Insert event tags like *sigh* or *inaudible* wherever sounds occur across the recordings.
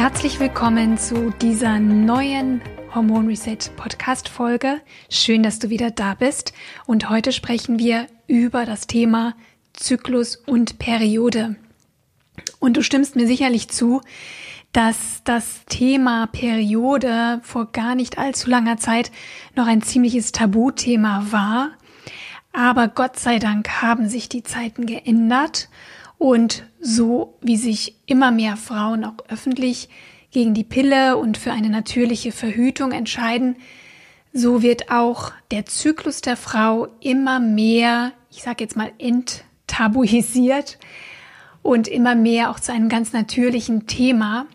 Herzlich willkommen zu dieser neuen Hormon Reset Podcast Folge. Schön, dass du wieder da bist. Und heute sprechen wir über das Thema Zyklus und Periode. Und du stimmst mir sicherlich zu, dass das Thema Periode vor gar nicht allzu langer Zeit noch ein ziemliches Tabuthema war. Aber Gott sei Dank haben sich die Zeiten geändert und so wie sich immer mehr Frauen auch öffentlich gegen die Pille und für eine natürliche Verhütung entscheiden, so wird auch der Zyklus der Frau immer mehr, ich sage jetzt mal, enttabuisiert und immer mehr auch zu einem ganz natürlichen Thema,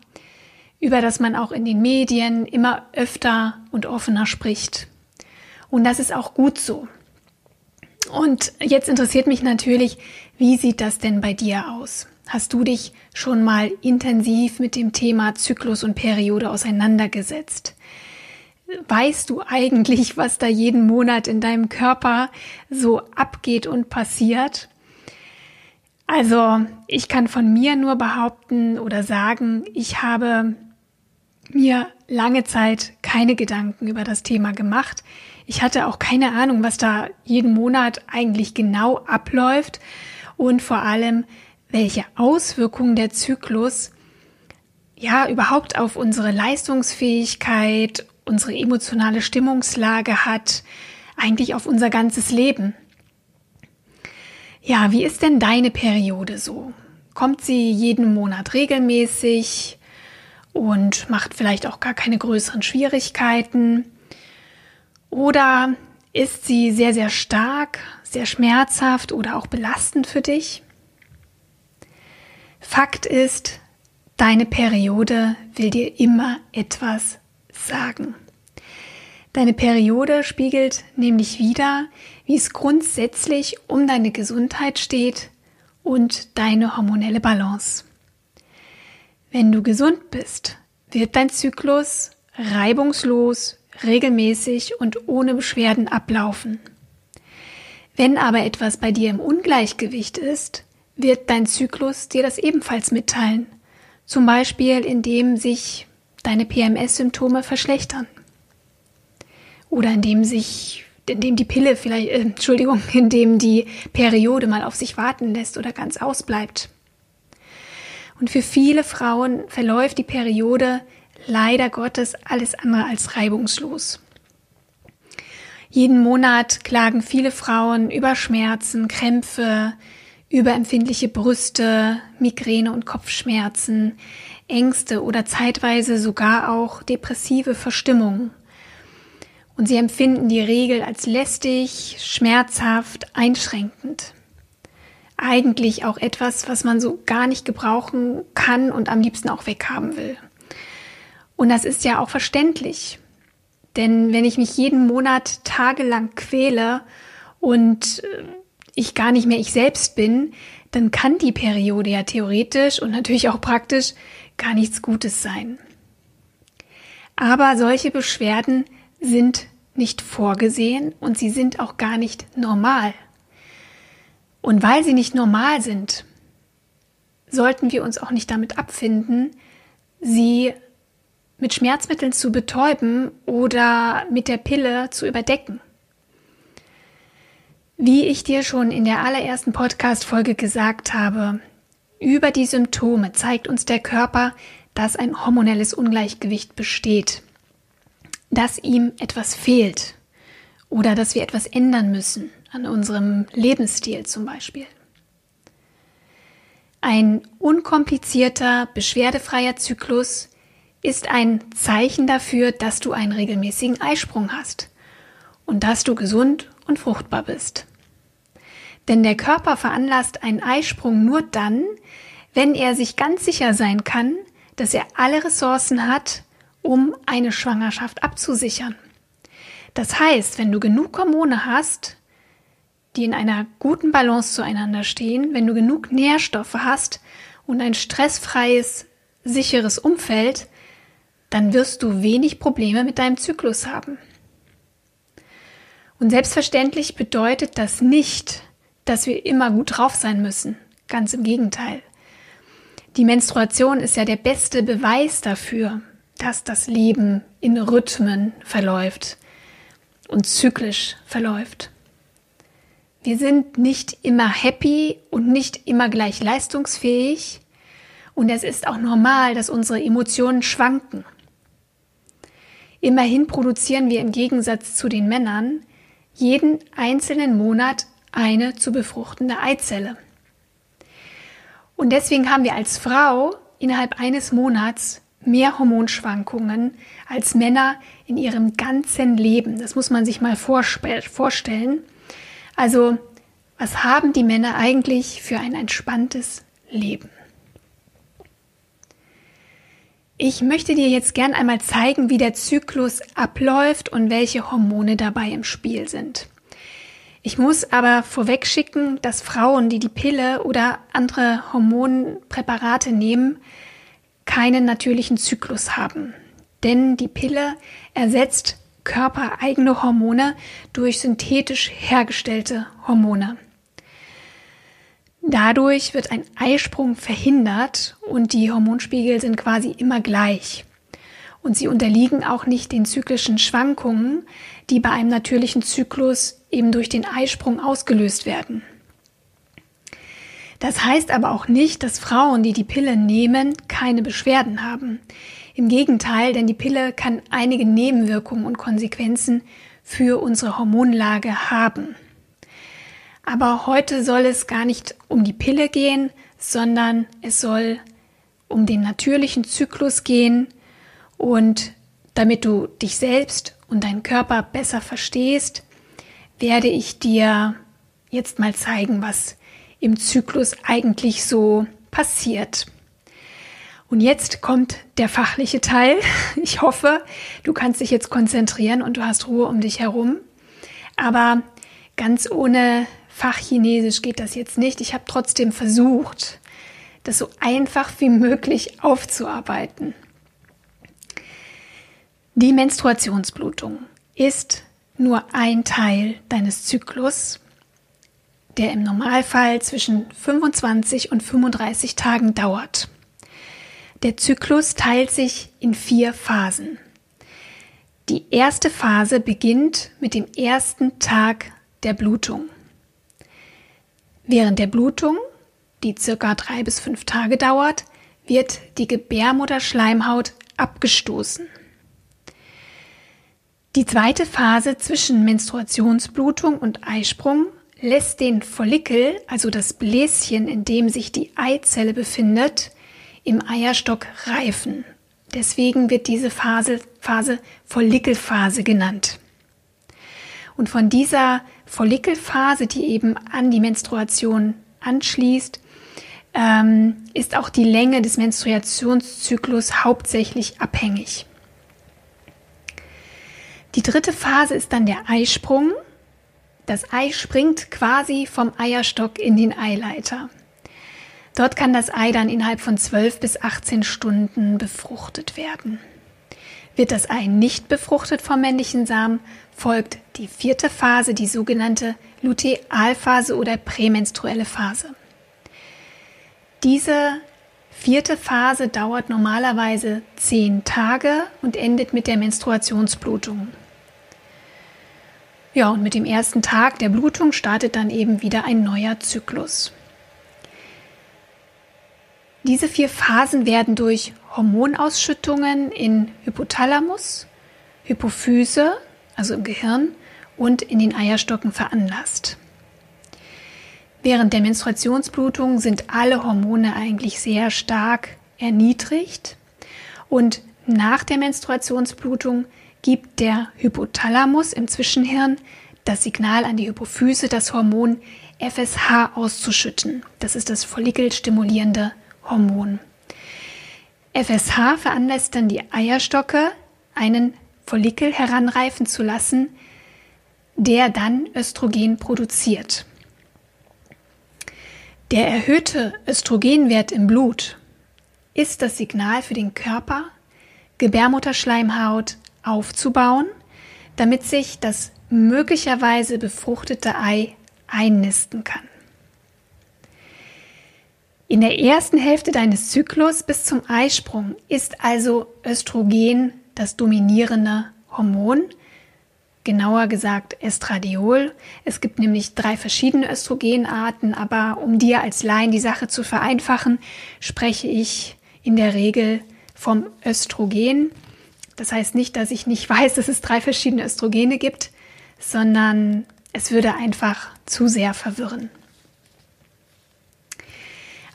über das man auch in den Medien immer öfter und offener spricht. Und das ist auch gut so. Und jetzt interessiert mich natürlich, wie sieht das denn bei dir aus? Hast du dich schon mal intensiv mit dem Thema Zyklus und Periode auseinandergesetzt? Weißt du eigentlich, was da jeden Monat in deinem Körper so abgeht und passiert? Also, ich kann von mir nur behaupten oder sagen, ich habe mir lange Zeit keine Gedanken über das Thema gemacht. Ich hatte auch keine Ahnung, was da jeden Monat eigentlich genau abläuft und vor allem, welche Auswirkungen der Zyklus ja überhaupt auf unsere Leistungsfähigkeit, unsere emotionale Stimmungslage hat, eigentlich auf unser ganzes Leben. Ja, wie ist denn deine Periode so? Kommt sie jeden Monat regelmäßig und macht vielleicht auch gar keine größeren Schwierigkeiten? Oder ist sie sehr, sehr stark, sehr schmerzhaft oder auch belastend für dich? Fakt ist, deine Periode will dir immer etwas sagen. Deine Periode spiegelt nämlich wieder, wie es grundsätzlich um deine Gesundheit steht und deine hormonelle Balance. Wenn du gesund bist, wird dein Zyklus reibungslos, regelmäßig und ohne Beschwerden ablaufen. Wenn aber etwas bei dir im Ungleichgewicht ist, wird dein Zyklus dir das ebenfalls mitteilen. Zum Beispiel, indem sich deine PMS-Symptome verschlechtern. Oder indem sich, indem die Pille vielleicht, äh, Entschuldigung, *laughs* indem die Periode mal auf sich warten lässt oder ganz ausbleibt. Und für viele Frauen verläuft die Periode leider Gottes alles andere als reibungslos. Jeden Monat klagen viele Frauen über Schmerzen, Krämpfe, überempfindliche Brüste, Migräne und Kopfschmerzen, Ängste oder zeitweise sogar auch depressive Verstimmungen. Und sie empfinden die Regel als lästig, schmerzhaft, einschränkend. Eigentlich auch etwas, was man so gar nicht gebrauchen kann und am liebsten auch weghaben will. Und das ist ja auch verständlich. Denn wenn ich mich jeden Monat tagelang quäle und äh, ich gar nicht mehr ich selbst bin, dann kann die Periode ja theoretisch und natürlich auch praktisch gar nichts Gutes sein. Aber solche Beschwerden sind nicht vorgesehen und sie sind auch gar nicht normal. Und weil sie nicht normal sind, sollten wir uns auch nicht damit abfinden, sie mit Schmerzmitteln zu betäuben oder mit der Pille zu überdecken. Wie ich dir schon in der allerersten Podcast-Folge gesagt habe, über die Symptome zeigt uns der Körper, dass ein hormonelles Ungleichgewicht besteht, dass ihm etwas fehlt oder dass wir etwas ändern müssen an unserem Lebensstil zum Beispiel. Ein unkomplizierter, beschwerdefreier Zyklus ist ein Zeichen dafür, dass du einen regelmäßigen Eisprung hast und dass du gesund und fruchtbar bist. Denn der Körper veranlasst einen Eisprung nur dann, wenn er sich ganz sicher sein kann, dass er alle Ressourcen hat, um eine Schwangerschaft abzusichern. Das heißt, wenn du genug Hormone hast, die in einer guten Balance zueinander stehen, wenn du genug Nährstoffe hast und ein stressfreies, sicheres Umfeld, dann wirst du wenig Probleme mit deinem Zyklus haben. Und selbstverständlich bedeutet das nicht, dass wir immer gut drauf sein müssen. Ganz im Gegenteil. Die Menstruation ist ja der beste Beweis dafür, dass das Leben in Rhythmen verläuft und zyklisch verläuft. Wir sind nicht immer happy und nicht immer gleich leistungsfähig und es ist auch normal, dass unsere Emotionen schwanken. Immerhin produzieren wir im Gegensatz zu den Männern jeden einzelnen Monat eine zu befruchtende Eizelle. Und deswegen haben wir als Frau innerhalb eines Monats mehr Hormonschwankungen als Männer in ihrem ganzen Leben. Das muss man sich mal vorstellen. Also, was haben die Männer eigentlich für ein entspanntes Leben? Ich möchte dir jetzt gern einmal zeigen, wie der Zyklus abläuft und welche Hormone dabei im Spiel sind. Ich muss aber vorweg schicken, dass Frauen, die die Pille oder andere Hormonpräparate nehmen, keinen natürlichen Zyklus haben. Denn die Pille ersetzt körpereigene Hormone durch synthetisch hergestellte Hormone. Dadurch wird ein Eisprung verhindert und die Hormonspiegel sind quasi immer gleich. Und sie unterliegen auch nicht den zyklischen Schwankungen, die bei einem natürlichen Zyklus eben durch den Eisprung ausgelöst werden. Das heißt aber auch nicht, dass Frauen, die die Pille nehmen, keine Beschwerden haben. Im Gegenteil, denn die Pille kann einige Nebenwirkungen und Konsequenzen für unsere Hormonlage haben. Aber heute soll es gar nicht um die Pille gehen, sondern es soll um den natürlichen Zyklus gehen und damit du dich selbst und deinen Körper besser verstehst, werde ich dir jetzt mal zeigen, was im Zyklus eigentlich so passiert. Und jetzt kommt der fachliche Teil. *laughs* Ich hoffe, du kannst dich jetzt konzentrieren und du hast Ruhe um dich herum. Aber ganz ohne Fachchinesisch geht das jetzt nicht. Ich habe trotzdem versucht, das so einfach wie möglich aufzuarbeiten. Die Menstruationsblutung ist nur ein Teil deines Zyklus, der im Normalfall zwischen 25 und 35 Tagen dauert. Der Zyklus teilt sich in vier Phasen. Die erste Phase beginnt mit dem ersten Tag der Blutung. Während der Blutung, die circa drei bis fünf Tage dauert, wird die Gebärmutterschleimhaut abgestoßen. Die zweite Phase zwischen Menstruationsblutung und Eisprung lässt den Follikel, also das Bläschen, in dem sich die Eizelle befindet, im Eierstock reifen. Deswegen wird diese Phase, Phase Follikelphase genannt. Und von dieser Follikelphase, die eben an die Menstruation anschließt, ähm, ist auch die Länge des Menstruationszyklus hauptsächlich abhängig. Die dritte Phase ist dann der Eisprung. Das Ei springt quasi vom Eierstock in den Eileiter. Dort kann das Ei dann innerhalb von 12 bis 18 Stunden befruchtet werden. Wird das Ei nicht befruchtet vom männlichen Samen, folgt die vierte Phase, die sogenannte Lutealphase oder prämenstruelle Phase. Diese vierte Phase dauert normalerweise zehn Tage und endet mit der Menstruationsblutung. Ja, und mit dem ersten Tag der Blutung startet dann eben wieder ein neuer Zyklus. Diese vier Phasen werden durch Hormonausschüttungen in Hypothalamus, Hypophyse, also im Gehirn, und in den Eierstocken veranlasst. Während der Menstruationsblutung sind alle Hormone eigentlich sehr stark erniedrigt und nach der Menstruationsblutung gibt der Hypothalamus im Zwischenhirn das Signal an die Hypophyse, das Hormon FSH auszuschütten. Das ist das follikelstimulierende Hormon. FSH veranlasst dann die Eierstocke, einen Follikel heranreifen zu lassen, der dann Östrogen produziert. Der erhöhte Östrogenwert im Blut ist das Signal für den Körper, Gebärmutterschleimhaut aufzubauen, damit sich das möglicherweise befruchtete Ei einnisten kann. In der ersten Hälfte deines Zyklus bis zum Eisprung ist also Östrogen das dominierende Hormon, genauer gesagt Estradiol. Es gibt nämlich drei verschiedene Östrogenarten, aber um dir als Laien die Sache zu vereinfachen, spreche ich in der Regel vom Östrogen. Das heißt nicht, dass ich nicht *laughs* weiß, dass es drei verschiedene Östrogene gibt, sondern es würde einfach zu sehr verwirren.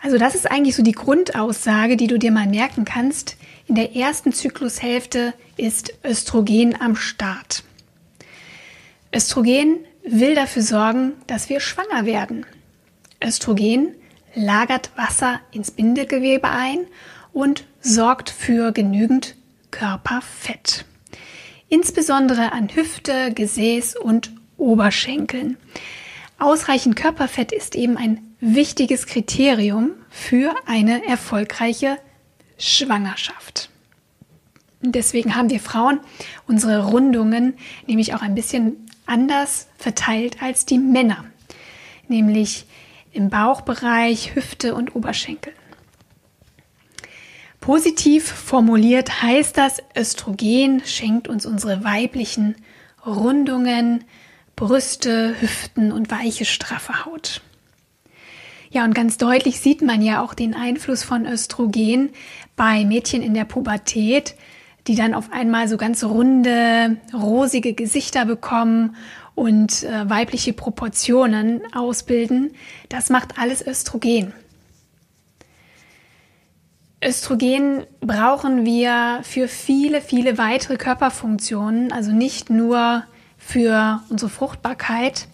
Also das ist eigentlich so die Grundaussage, die du dir mal merken kannst. In der ersten Zyklushälfte ist Östrogen am Start. Östrogen will dafür sorgen, dass wir schwanger werden. Östrogen lagert Wasser ins Bindegewebe ein und sorgt für genügend Körperfett. Insbesondere an Hüfte, Gesäß und Oberschenkeln. Ausreichend Körperfett ist eben ein wichtiges Kriterium für eine erfolgreiche Schwangerschaft. deswegen haben wir Frauen unsere Rundungen nämlich auch ein bisschen anders verteilt als die Männer, nämlich im Bauchbereich, Hüfte und Oberschenkel. Positiv formuliert heißt das, Östrogen schenkt uns unsere weiblichen Rundungen, Brüste, Hüften und weiche, straffe Haut. Ja, und ganz deutlich sieht man ja auch den Einfluss von Östrogen bei Mädchen in der Pubertät, die dann auf einmal so ganz runde, rosige Gesichter bekommen und äh, weibliche Proportionen ausbilden. Das macht alles Östrogen. Östrogen brauchen wir für viele, viele weitere Körperfunktionen, also nicht nur für unsere Fruchtbarkeit,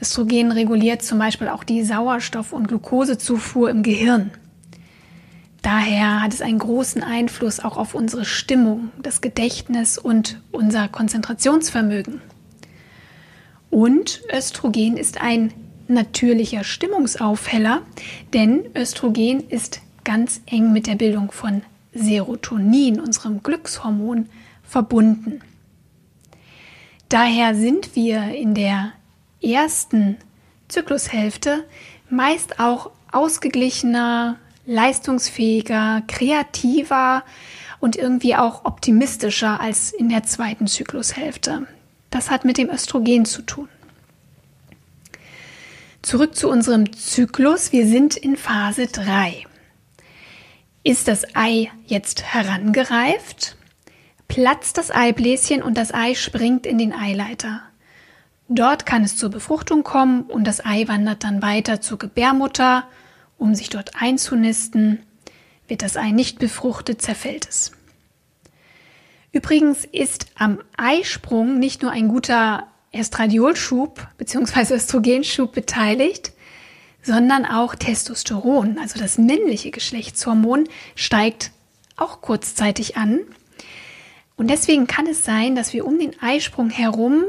Östrogen reguliert zum Beispiel auch die Sauerstoff- und Glukosezufuhr im Gehirn. Daher hat es einen großen Einfluss auch auf unsere Stimmung, das Gedächtnis und unser Konzentrationsvermögen. Und Östrogen ist ein natürlicher Stimmungsaufheller, denn Östrogen ist ganz eng mit der Bildung von Serotonin, unserem Glückshormon, verbunden. Daher sind wir in der ersten Zyklushälfte meist auch ausgeglichener, leistungsfähiger, kreativer und irgendwie auch optimistischer als in der zweiten Zyklushälfte. Das hat mit dem Östrogen zu tun. Zurück zu unserem Zyklus. Wir sind in Phase 3. Ist das Ei jetzt herangereift? Platzt das Eibläschen und das Ei springt in den Eileiter. Dort kann es zur Befruchtung kommen und das Ei wandert dann weiter zur Gebärmutter, um sich dort einzunisten. Wird das Ei nicht befruchtet, zerfällt es. Übrigens ist am Eisprung nicht nur ein guter Estradiolschub bzw. Östrogenschub beteiligt, sondern auch Testosteron, also das männliche Geschlechtshormon, steigt auch kurzzeitig an. Und deswegen kann es sein, dass wir um den Eisprung herum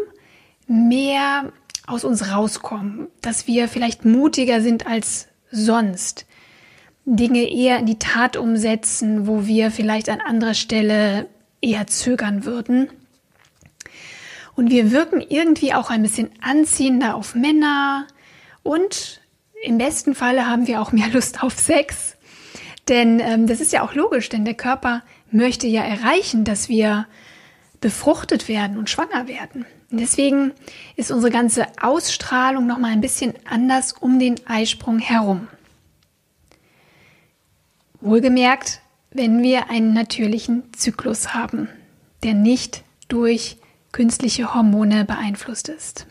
mehr aus uns rauskommen, dass wir vielleicht mutiger sind als sonst, Dinge eher in die Tat umsetzen, wo wir vielleicht an anderer Stelle eher zögern würden. Und wir wirken irgendwie auch ein bisschen anziehender auf Männer und im besten Falle haben wir auch mehr Lust auf Sex. Denn ähm, das ist ja auch logisch, denn der Körper möchte ja erreichen, dass wir befruchtet werden und schwanger werden. Und deswegen ist unsere ganze Ausstrahlung noch mal ein bisschen anders um den Eisprung herum. Wohlgemerkt, wenn wir einen natürlichen Zyklus haben, der nicht durch künstliche Hormone beeinflusst ist.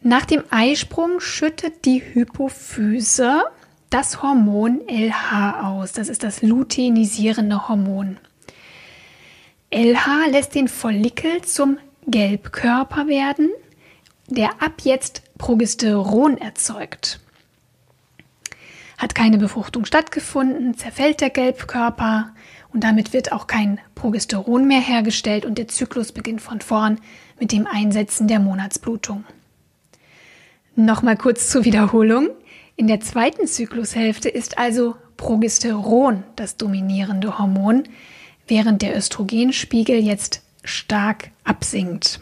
Nach dem Eisprung schüttet die Hypophyse das Hormon LH aus. Das ist das luteinisierende Hormon. LH lässt den Follikel zum Gelbkörper werden, der ab jetzt Progesteron erzeugt. hat keine Befruchtung stattgefunden, zerfällt der Gelbkörper und damit wird auch kein Progesteron mehr hergestellt und der Zyklus beginnt von vorn mit dem Einsetzen der Monatsblutung. Nochmal kurz zur Wiederholung. In der zweiten Zyklushälfte ist also Progesteron das dominierende Hormon, während der Östrogenspiegel jetzt stark absinkt.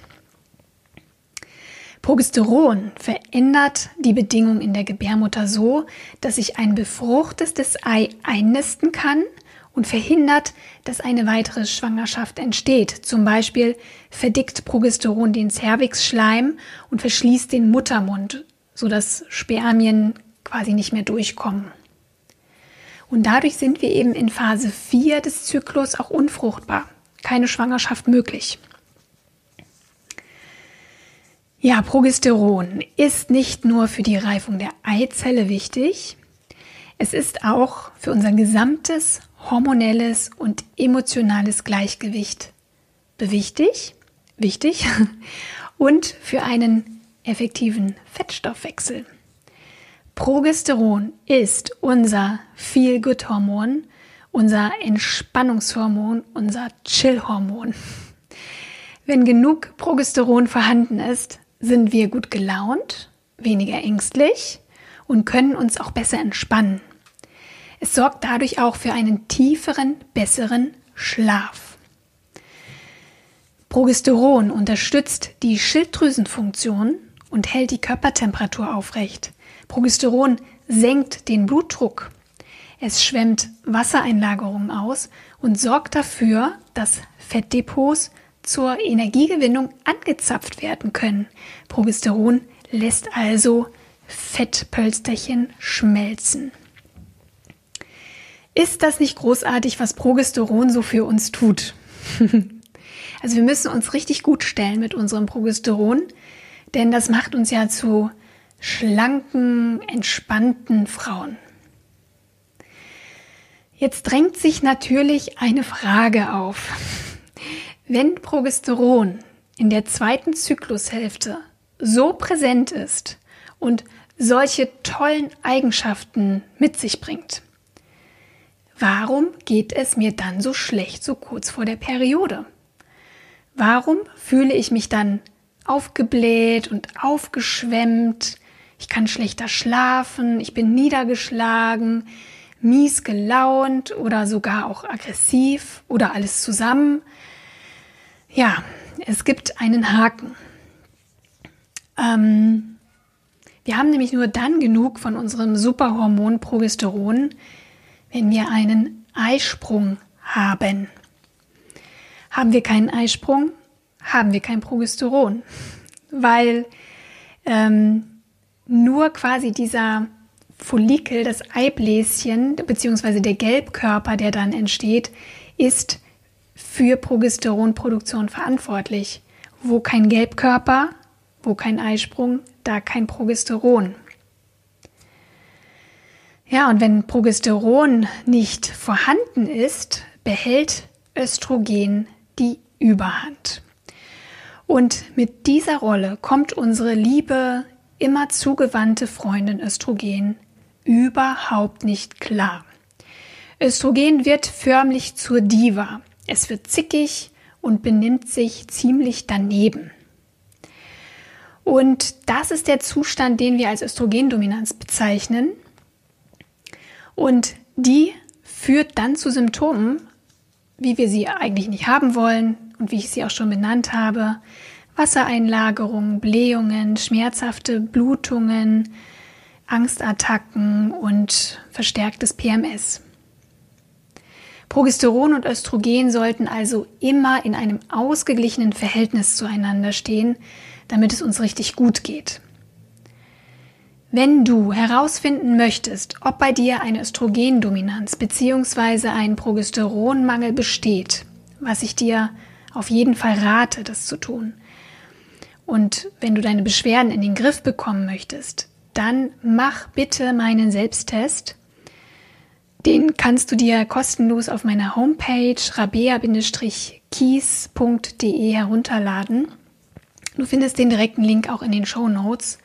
Progesteron verändert die Bedingungen in der Gebärmutter so, dass sich ein befruchtetes Ei einnisten kann und verhindert, dass eine weitere Schwangerschaft entsteht. Zum Beispiel verdickt Progesteron den Cervixschleim und verschließt den Muttermund, sodass Spermien quasi nicht mehr durchkommen. Und dadurch sind wir eben in Phase 4 des Zyklus auch unfruchtbar. Keine Schwangerschaft möglich. Ja, Progesteron ist nicht nur für die Reifung der Eizelle wichtig, es ist auch für unser gesamtes hormonelles und emotionales Gleichgewicht bewichtig, wichtig *laughs* und für einen effektiven Fettstoffwechsel. Progesteron ist unser Feel-Good-Hormon, unser Entspannungshormon, unser Chill-Hormon. Wenn genug Progesteron vorhanden ist, sind wir gut gelaunt, weniger ängstlich und können uns auch besser entspannen. Es sorgt dadurch auch für einen tieferen, besseren Schlaf. Progesteron unterstützt die Schilddrüsenfunktion und hält die Körpertemperatur aufrecht. Progesteron senkt den Blutdruck. Es schwemmt Wassereinlagerungen aus und sorgt dafür, dass Fettdepots zur Energiegewinnung angezapft werden können. Progesteron lässt also Fettpölsterchen schmelzen. Ist das nicht großartig, was Progesteron so für uns tut? *laughs* also wir müssen uns richtig gut stellen mit unserem Progesteron, denn das macht uns ja zu schlanken, entspannten Frauen. Jetzt drängt sich natürlich eine Frage auf. Wenn Progesteron in der zweiten Zyklushälfte so präsent ist und solche tollen Eigenschaften mit sich bringt, warum geht es mir dann so schlecht so kurz vor der Periode? Warum fühle ich mich dann aufgebläht und aufgeschwemmt? Ich kann schlechter schlafen, ich bin niedergeschlagen, mies gelaunt oder sogar auch aggressiv oder alles zusammen. Ja, es gibt einen Haken. Ähm, wir haben nämlich nur dann genug von unserem Superhormon Progesteron, wenn wir einen Eisprung haben. Haben wir keinen Eisprung, haben wir kein Progesteron, *laughs* weil ähm, nur quasi dieser Follikel, das Eibläschen beziehungsweise der Gelbkörper, der dann entsteht, ist für Progesteronproduktion verantwortlich. Wo kein Gelbkörper, wo kein Eisprung, da kein Progesteron. Ja, und wenn Progesteron nicht vorhanden ist, behält Östrogen die Überhand. Und mit dieser Rolle kommt unsere liebe, immer zugewandte Freundin Östrogen überhaupt nicht klar. Östrogen wird förmlich zur Diva. Es wird zickig und benimmt sich ziemlich daneben. Und das ist der Zustand, den wir als Östrogendominanz bezeichnen. Und die führt dann zu Symptomen, wie wir sie eigentlich nicht haben wollen und wie ich sie auch schon benannt habe. Wassereinlagerungen, Blähungen, schmerzhafte Blutungen, Angstattacken und verstärktes PMS. Progesteron und Östrogen sollten also immer in einem ausgeglichenen Verhältnis zueinander stehen, damit es uns richtig gut geht. Wenn du herausfinden möchtest, ob bei dir eine Östrogendominanz bzw. ein Progesteronmangel besteht, was ich dir auf jeden Fall rate, das zu tun, und wenn du deine Beschwerden in den Griff bekommen möchtest, dann mach bitte meinen Selbsttest den kannst du dir kostenlos auf meiner Homepage rabea-kies.de herunterladen. Du findest den direkten Link auch in den Show Notes.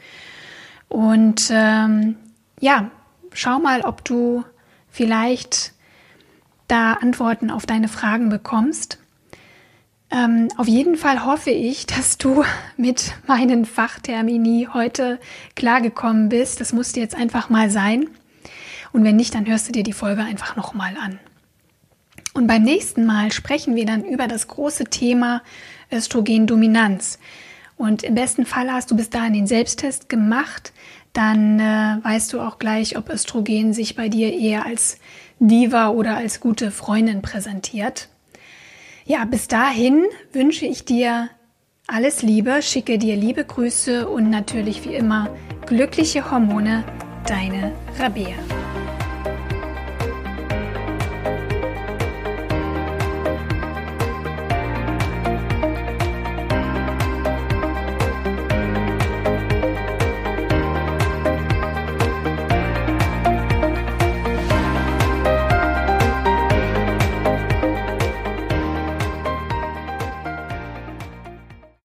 Und ähm, ja, schau mal, ob du vielleicht da Antworten auf deine Fragen bekommst. Ähm, auf jeden Fall hoffe ich, dass du *laughs* mit meinen Fachtermini heute klargekommen bist. Das musste jetzt einfach mal sein. Und wenn nicht, dann hörst du dir die Folge einfach nochmal an. Und beim nächsten Mal sprechen wir dann über das große Thema Östrogendominanz. Und im besten Fall hast du bis dahin den Selbsttest gemacht, dann äh, weißt du auch gleich, ob Östrogen sich bei dir eher als Diva oder als gute Freundin präsentiert. Ja, bis dahin wünsche ich dir alles Liebe, schicke dir liebe Grüße und natürlich wie immer glückliche Hormone, deine Rabea.